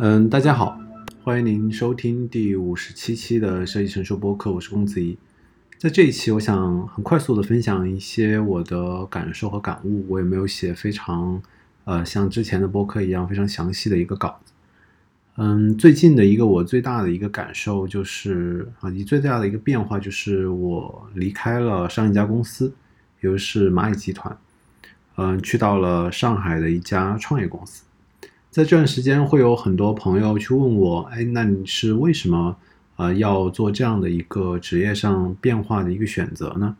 嗯，大家好，欢迎您收听第五十七期的设计成熟播客，我是公子怡。在这一期，我想很快速的分享一些我的感受和感悟。我也没有写非常呃像之前的播客一样非常详细的一个稿子。嗯，最近的一个我最大的一个感受就是啊，你最大的一个变化就是我离开了上一家公司，也就是蚂蚁集团，嗯，去到了上海的一家创业公司。在这段时间，会有很多朋友去问我，哎，那你是为什么呃要做这样的一个职业上变化的一个选择呢？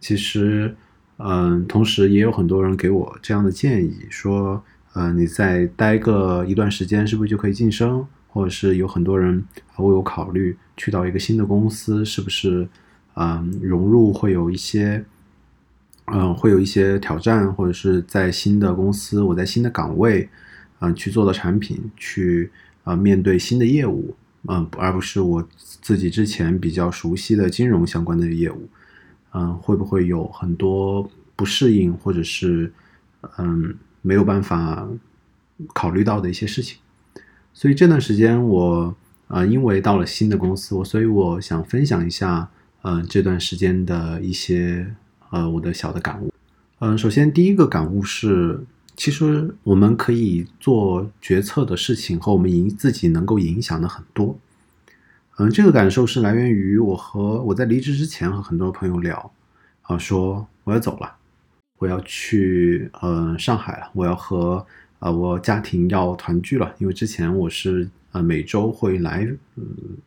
其实，嗯，同时也有很多人给我这样的建议，说。呃，你再待个一段时间，是不是就可以晋升？或者是有很多人为我考虑去到一个新的公司，是不是嗯融入会有一些嗯会有一些挑战，或者是在新的公司，我在新的岗位嗯去做的产品，去啊面对新的业务嗯，而不是我自己之前比较熟悉的金融相关的业务嗯，会不会有很多不适应，或者是嗯？没有办法考虑到的一些事情，所以这段时间我呃，因为到了新的公司，我所以我想分享一下呃这段时间的一些呃我的小的感悟。嗯，首先第一个感悟是，其实我们可以做决策的事情和我们影自己能够影响的很多。嗯，这个感受是来源于我和我在离职之前和很多朋友聊啊，说我要走了。我要去呃上海了，我要和呃我家庭要团聚了，因为之前我是呃每周会来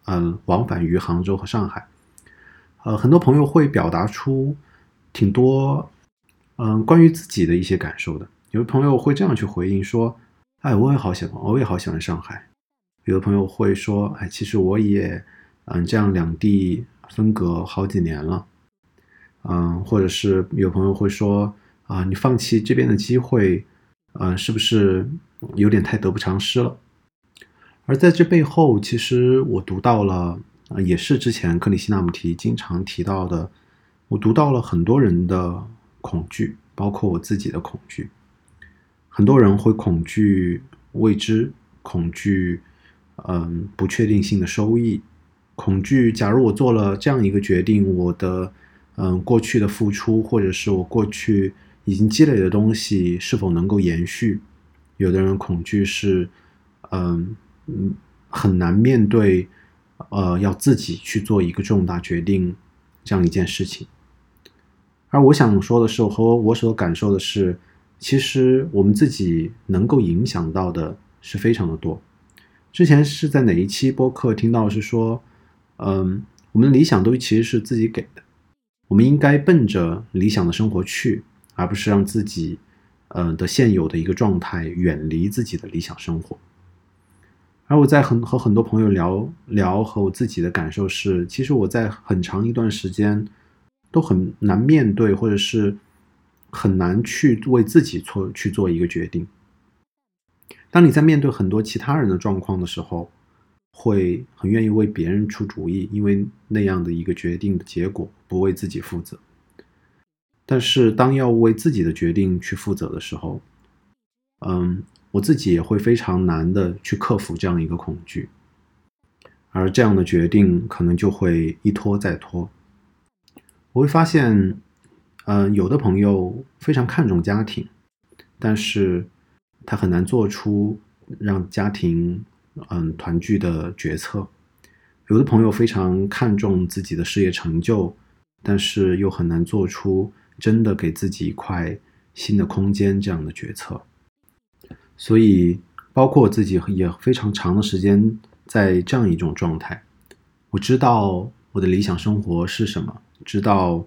嗯往返于杭州和上海，呃很多朋友会表达出挺多嗯关于自己的一些感受的，有的朋友会这样去回应说，哎我也好喜欢，我也好喜欢上海，有的朋友会说，哎其实我也嗯这样两地分隔好几年了。嗯，或者是有朋友会说啊，你放弃这边的机会，嗯，是不是有点太得不偿失了？而在这背后，其实我读到了，也是之前克里希那穆提经常提到的，我读到了很多人的恐惧，包括我自己的恐惧。很多人会恐惧未知，恐惧嗯不确定性的收益，恐惧假如我做了这样一个决定，我的。嗯，过去的付出，或者是我过去已经积累的东西，是否能够延续？有的人恐惧是，嗯嗯，很难面对，呃，要自己去做一个重大决定这样一件事情。而我想说的是，和我所感受的是，其实我们自己能够影响到的是非常的多。之前是在哪一期播客听到是说，嗯，我们的理想都其实是自己给的。我们应该奔着理想的生活去，而不是让自己，呃的现有的一个状态远离自己的理想生活。而我在很和很多朋友聊聊和我自己的感受是，其实我在很长一段时间都很难面对，或者是很难去为自己做去做一个决定。当你在面对很多其他人的状况的时候。会很愿意为别人出主意，因为那样的一个决定的结果不为自己负责。但是当要为自己的决定去负责的时候，嗯，我自己也会非常难的去克服这样一个恐惧，而这样的决定可能就会一拖再拖。我会发现，嗯，有的朋友非常看重家庭，但是他很难做出让家庭。嗯，团聚的决策，有的朋友非常看重自己的事业成就，但是又很难做出真的给自己一块新的空间这样的决策。所以，包括我自己也非常长的时间在这样一种状态。我知道我的理想生活是什么，知道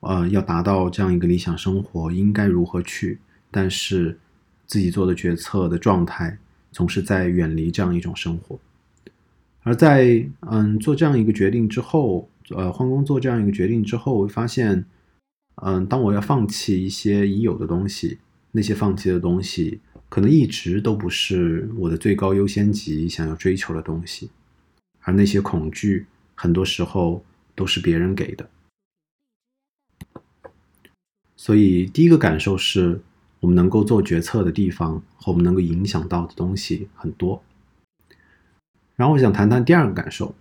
呃要达到这样一个理想生活应该如何去，但是自己做的决策的状态。总是在远离这样一种生活，而在嗯做这样一个决定之后，呃换工作这样一个决定之后，我发现，嗯，当我要放弃一些已有的东西，那些放弃的东西可能一直都不是我的最高优先级想要追求的东西，而那些恐惧很多时候都是别人给的，所以第一个感受是。我们能够做决策的地方和我们能够影响到的东西很多，然后我想谈谈第二个感受，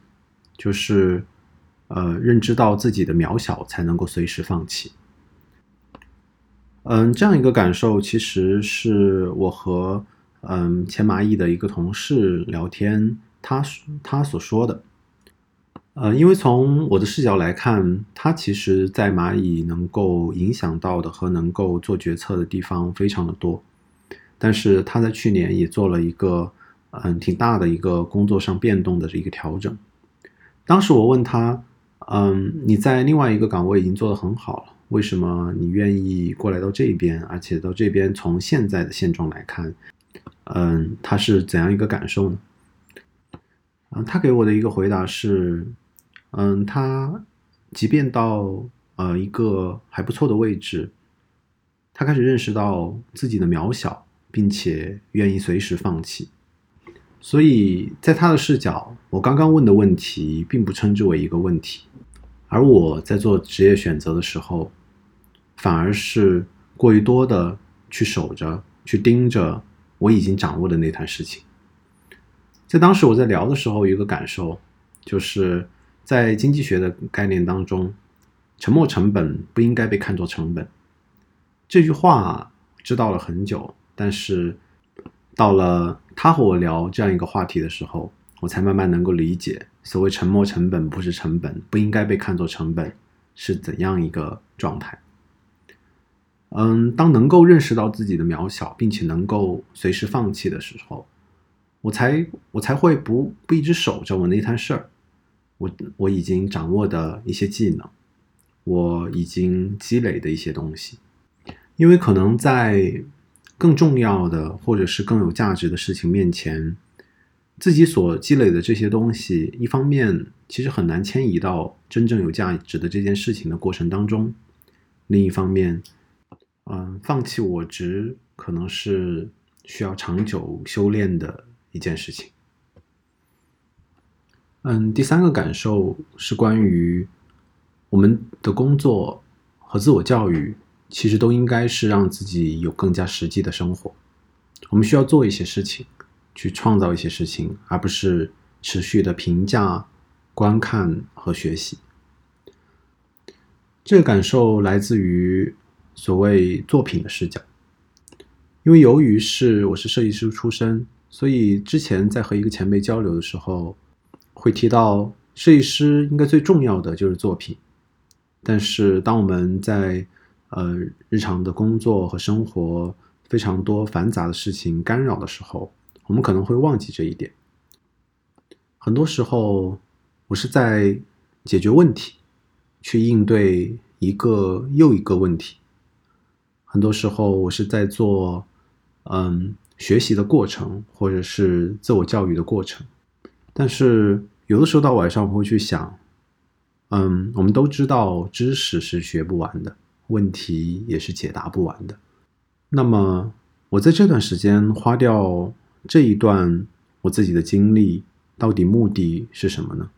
就是呃，认知到自己的渺小，才能够随时放弃。嗯，这样一个感受，其实是我和嗯前蚂蚁的一个同事聊天，他他所说的。呃，因为从我的视角来看，他其实，在蚂蚁能够影响到的和能够做决策的地方非常的多，但是他在去年也做了一个嗯挺大的一个工作上变动的这一个调整。当时我问他，嗯，你在另外一个岗位已经做得很好了。为什么你愿意过来到这边？而且到这边从现在的现状来看，嗯，他是怎样一个感受呢？嗯，他给我的一个回答是，嗯，他即便到呃一个还不错的位置，他开始认识到自己的渺小，并且愿意随时放弃。所以在他的视角，我刚刚问的问题并不称之为一个问题，而我在做职业选择的时候。反而是过于多的去守着、去盯着我已经掌握的那摊事情。在当时我在聊的时候，有一个感受，就是在经济学的概念当中，沉没成本不应该被看作成本。这句话知道了很久，但是到了他和我聊这样一个话题的时候，我才慢慢能够理解，所谓沉没成本不是成本，不应该被看作成本是怎样一个状态。嗯，当能够认识到自己的渺小，并且能够随时放弃的时候，我才我才会不不一直守着我那摊事儿。我我已经掌握的一些技能，我已经积累的一些东西，因为可能在更重要的或者是更有价值的事情面前，自己所积累的这些东西，一方面其实很难迁移到真正有价值的这件事情的过程当中，另一方面。嗯，放弃我执可能是需要长久修炼的一件事情。嗯，第三个感受是关于我们的工作和自我教育，其实都应该是让自己有更加实际的生活。我们需要做一些事情，去创造一些事情，而不是持续的评价、观看和学习。这个感受来自于。所谓作品的视角，因为由于是我是设计师出身，所以之前在和一个前辈交流的时候，会提到设计师应该最重要的就是作品。但是当我们在呃日常的工作和生活非常多繁杂的事情干扰的时候，我们可能会忘记这一点。很多时候，我是在解决问题，去应对一个又一个问题。很多时候，我是在做，嗯，学习的过程，或者是自我教育的过程。但是，有的时候到晚上，我会去想，嗯，我们都知道，知识是学不完的，问题也是解答不完的。那么，我在这段时间花掉这一段我自己的精力，到底目的是什么呢？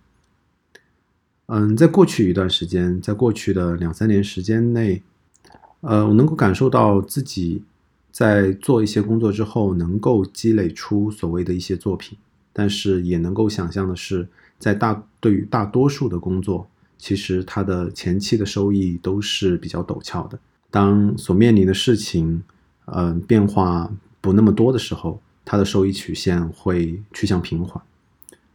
嗯，在过去一段时间，在过去的两三年时间内。呃，我能够感受到自己在做一些工作之后，能够积累出所谓的一些作品，但是也能够想象的是，在大对于大多数的工作，其实它的前期的收益都是比较陡峭的。当所面临的事情，呃，变化不那么多的时候，它的收益曲线会趋向平缓。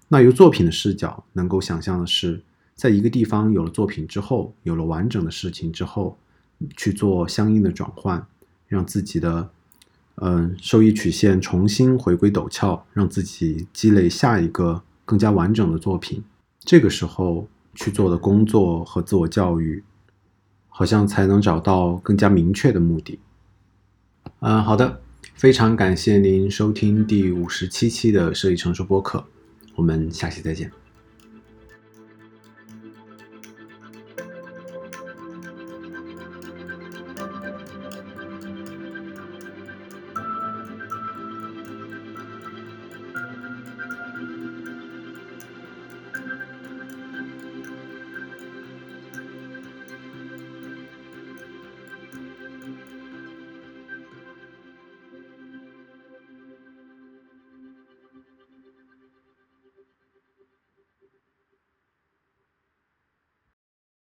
那由作品的视角能够想象的是，在一个地方有了作品之后，有了完整的事情之后。去做相应的转换，让自己的嗯收益曲线重新回归陡峭，让自己积累下一个更加完整的作品。这个时候去做的工作和自我教育，好像才能找到更加明确的目的。嗯，好的，非常感谢您收听第五十七期的设计成熟播客，我们下期再见。